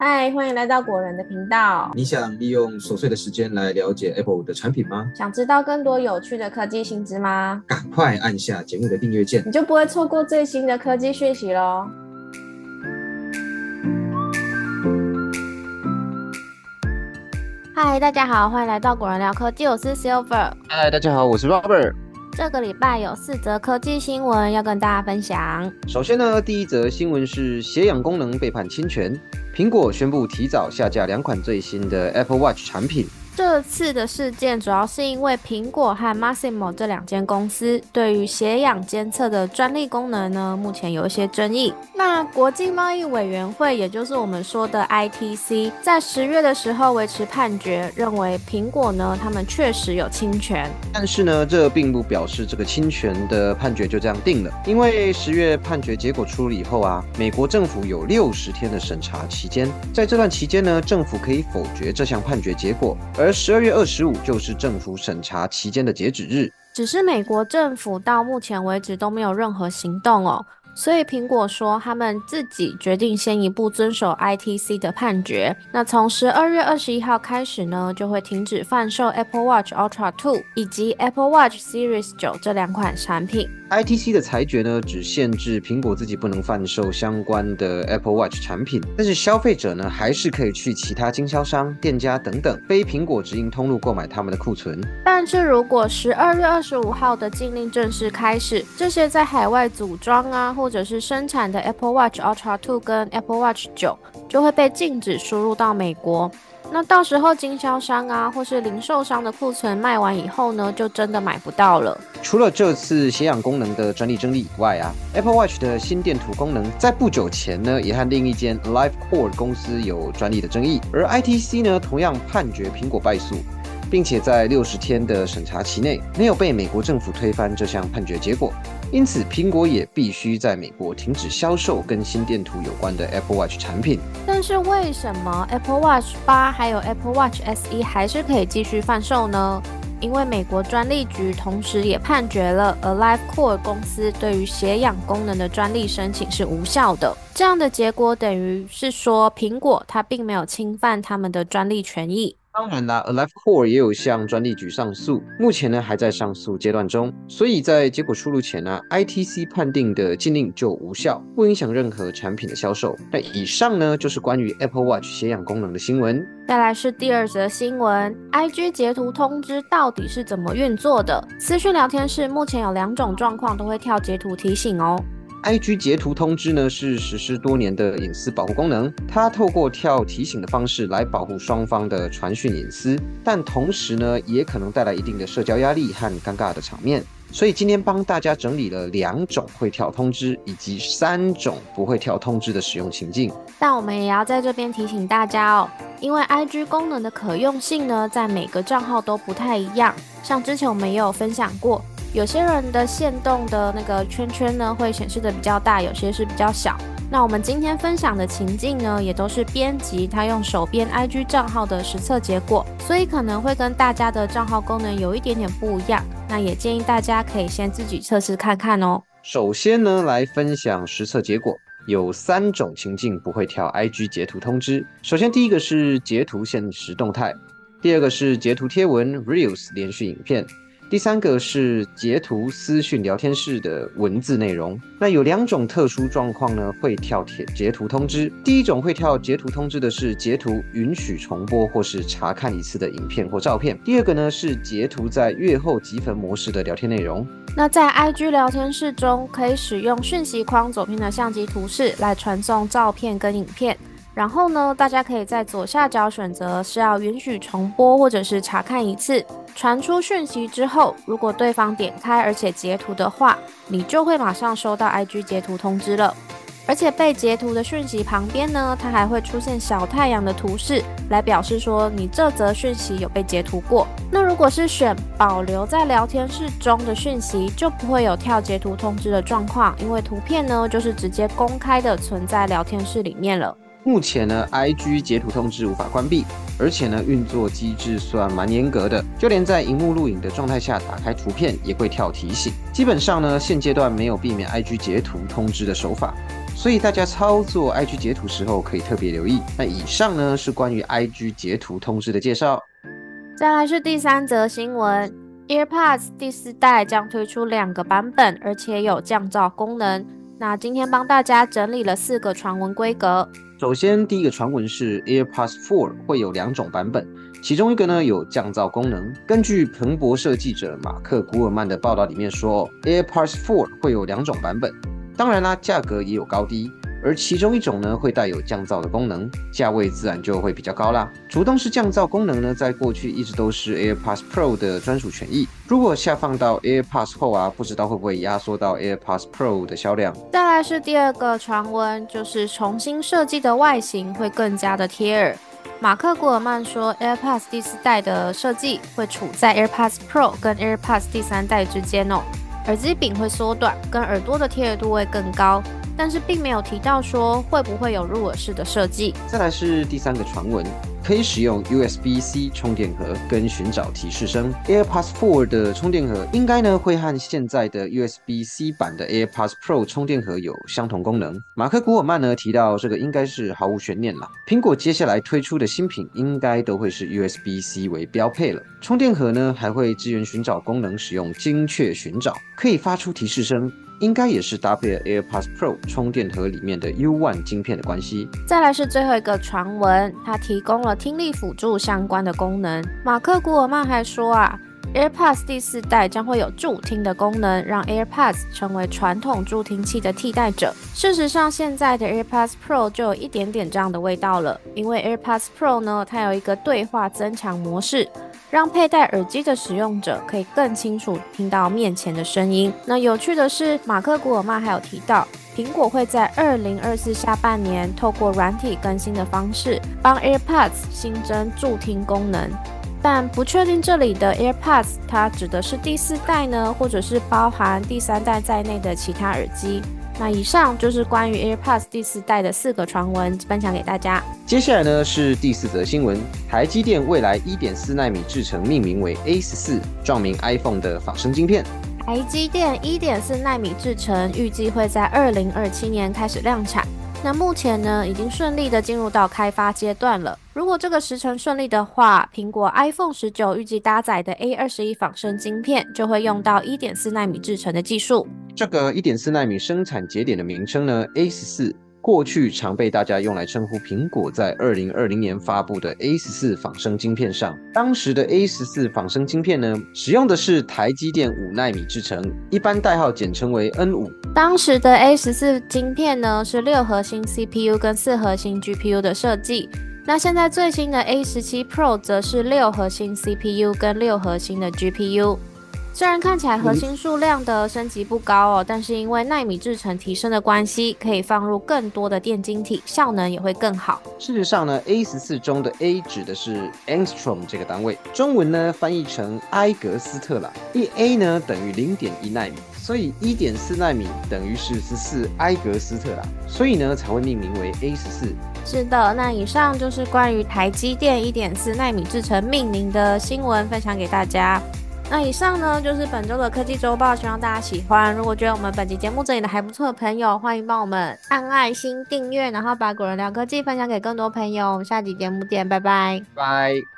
嗨，欢迎来到果仁的频道。你想利用琐碎的时间来了解 Apple 的产品吗？想知道更多有趣的科技新知吗？赶快按下节目的订阅键，你就不会错过最新的科技讯息喽。嗨，大家好，欢迎来到果仁聊科技，我是 Silver。嗨，大家好，我是 Robert。这个礼拜有四则科技新闻要跟大家分享。首先呢，第一则新闻是血氧功能被判侵权，苹果宣布提早下架两款最新的 Apple Watch 产品。这次的事件主要是因为苹果和 Masimo 这两间公司对于血氧监测的专利功能呢，目前有一些争议。那国际贸易委员会，也就是我们说的 ITC，在十月的时候维持判决，认为苹果呢，他们确实有侵权。但是呢，这并不表示这个侵权的判决就这样定了，因为十月判决结果出了以后啊，美国政府有六十天的审查期间，在这段期间呢，政府可以否决这项判决结果，而而十二月二十五就是政府审查期间的截止日，只是美国政府到目前为止都没有任何行动哦。所以苹果说，他们自己决定先一步遵守 ITC 的判决。那从十二月二十一号开始呢，就会停止贩售 Apple Watch Ultra 2以及 Apple Watch Series 9这两款产品。ITC 的裁决呢，只限制苹果自己不能贩售相关的 Apple Watch 产品，但是消费者呢，还是可以去其他经销商、店家等等非苹果直营通路购买他们的库存。但是如果十二月二十五号的禁令正式开始，这些在海外组装啊，或或者是生产的 Apple Watch Ultra 2跟 Apple Watch 9就会被禁止输入到美国。那到时候经销商啊，或是零售商的库存卖完以后呢，就真的买不到了。除了这次血氧功能的专利争议以外啊，Apple Watch 的心电图功能在不久前呢，也和另一间 Life Core 公司有专利的争议，而 ITC 呢，同样判决苹果败诉。并且在六十天的审查期内没有被美国政府推翻这项判决结果，因此苹果也必须在美国停止销售跟心电图有关的 Apple Watch 产品。但是为什么 Apple Watch 八还有 Apple Watch SE 还是可以继续贩售呢？因为美国专利局同时也判决了 Alive Core 公司对于血氧功能的专利申请是无效的。这样的结果等于是说，苹果它并没有侵犯他们的专利权益。当然啦，Alive Core 也有向专利局上诉，目前呢还在上诉阶段中，所以在结果出炉前呢，ITC 判定的禁令就无效，不影响任何产品的销售。那以上呢就是关于 Apple Watch 血氧功能的新闻。再来是第二则新闻，IG 截图通知到底是怎么运作的？私讯聊天室目前有两种状况都会跳截图提醒哦。iG 截图通知呢是实施多年的隐私保护功能，它透过跳提醒的方式来保护双方的传讯隐私，但同时呢也可能带来一定的社交压力和尴尬的场面。所以今天帮大家整理了两种会跳通知以及三种不会跳通知的使用情境。但我们也要在这边提醒大家哦，因为 iG 功能的可用性呢，在每个账号都不太一样。像之前我们也有分享过。有些人的线动的那个圈圈呢，会显示的比较大，有些是比较小。那我们今天分享的情境呢，也都是编辑他用手编 IG 账号的实测结果，所以可能会跟大家的账号功能有一点点不一样。那也建议大家可以先自己测试看看哦。首先呢，来分享实测结果，有三种情境不会跳 IG 截图通知。首先第一个是截图现实动态，第二个是截图贴文 Reels 连续影片。第三个是截图私讯聊天室的文字内容。那有两种特殊状况呢，会跳帖截图通知。第一种会跳截图通知的是截图允许重播或是查看一次的影片或照片。第二个呢是截图在阅后积分模式的聊天内容。那在 IG 聊天室中，可以使用讯息框左边的相机图示来传送照片跟影片。然后呢，大家可以在左下角选择是要允许重播或者是查看一次。传出讯息之后，如果对方点开而且截图的话，你就会马上收到 IG 截图通知了。而且被截图的讯息旁边呢，它还会出现小太阳的图示，来表示说你这则讯息有被截图过。那如果是选保留在聊天室中的讯息，就不会有跳截图通知的状况，因为图片呢就是直接公开的存在聊天室里面了。目前呢，IG 截图通知无法关闭，而且呢，运作机制算蛮严格的，就连在荧幕录影的状态下打开图片也会跳提醒。基本上呢，现阶段没有避免 IG 截图通知的手法。所以大家操作 IG 截图时候可以特别留意。那以上呢是关于 IG 截图通知的介绍。再来是第三则新闻，AirPods 第四代将推出两个版本，而且有降噪功能。那今天帮大家整理了四个传闻规格。首先，第一个传闻是 AirPods 4会有两种版本，其中一个呢有降噪功能。根据彭博社记者马克·古尔曼的报道里面说，AirPods 4会有两种版本，当然啦，价格也有高低。而其中一种呢，会带有降噪的功能，价位自然就会比较高啦。主动式降噪功能呢，在过去一直都是 AirPods Pro 的专属权益。如果下放到 AirPods 后啊，不知道会不会压缩到 AirPods Pro 的销量。再来是第二个传闻，就是重新设计的外形会更加的贴耳。马克·古尔曼说，AirPods 第四代的设计会处在 AirPods Pro 跟 AirPods 第三代之间哦，耳机柄会缩短，跟耳朵的贴耳度会更高。但是并没有提到说会不会有入耳式的设计。再来是第三个传闻，可以使用 USB-C 充电盒跟寻找提示声。AirPods 4的充电盒应该呢会和现在的 USB-C 版的 AirPods Pro 充电盒有相同功能。马克·古尔曼呢提到这个应该是毫无悬念了。苹果接下来推出的新品应该都会是 USB-C 为标配了。充电盒呢还会支援寻找功能，使用精确寻找，可以发出提示声。应该也是搭配 AirPods Pro 充电盒里面的 U1 晶片的关系。再来是最后一个传闻，它提供了听力辅助相关的功能。马克·古尔曼还说啊，AirPods 第四代将会有助听的功能，让 AirPods 成为传统助听器的替代者。事实上，现在的 AirPods Pro 就有一点点这样的味道了，因为 AirPods Pro 呢，它有一个对话增强模式。让佩戴耳机的使用者可以更清楚听到面前的声音。那有趣的是，马克·古尔曼还有提到，苹果会在二零二四下半年透过软体更新的方式，帮 AirPods 新增助听功能。但不确定这里的 AirPods 它指的是第四代呢，或者是包含第三代在内的其他耳机。那以上就是关于 AirPods 第四代的四个传闻，分享给大家。接下来呢是第四则新闻：台积电未来一点四纳米制程命名为 A 十四，撞名 iPhone 的仿生晶片。台积电一点四纳米制程预计会在二零二七年开始量产。那目前呢，已经顺利的进入到开发阶段了。如果这个时程顺利的话，苹果 iPhone 十九预计搭载的 A 二十一仿生晶片就会用到一点四纳米制成的技术。这个一点四纳米生产节点的名称呢，A 十四。过去常被大家用来称呼苹果在二零二零年发布的 A 十四仿生晶片上。当时的 A 十四仿生晶片呢，使用的是台积电五纳米制程，一般代号简称为 N 五。当时的 A 十四晶片呢，是六核心 CPU 跟四核心 GPU 的设计。那现在最新的 A 十七 Pro 则是六核心 CPU 跟六核心的 GPU。虽然看起来核心数量的升级不高哦，但是因为纳米制程提升的关系，可以放入更多的电晶体，效能也会更好。事实上呢，A 十四中的 A 指的是 angstrom 这个单位，中文呢翻译成埃格斯特啦。一 A 呢等于零点一纳米，所以一点四纳米等于是十四埃格斯特啦，所以呢才会命名为 A 十四。是的，那以上就是关于台积电一点四纳米制程命名的新闻，分享给大家。那以上呢就是本周的科技周报，希望大家喜欢。如果觉得我们本期节目整理的还不错的朋友，欢迎帮我们按爱心订阅，然后把果仁聊科技分享给更多朋友。我们下期节目见，拜拜，拜。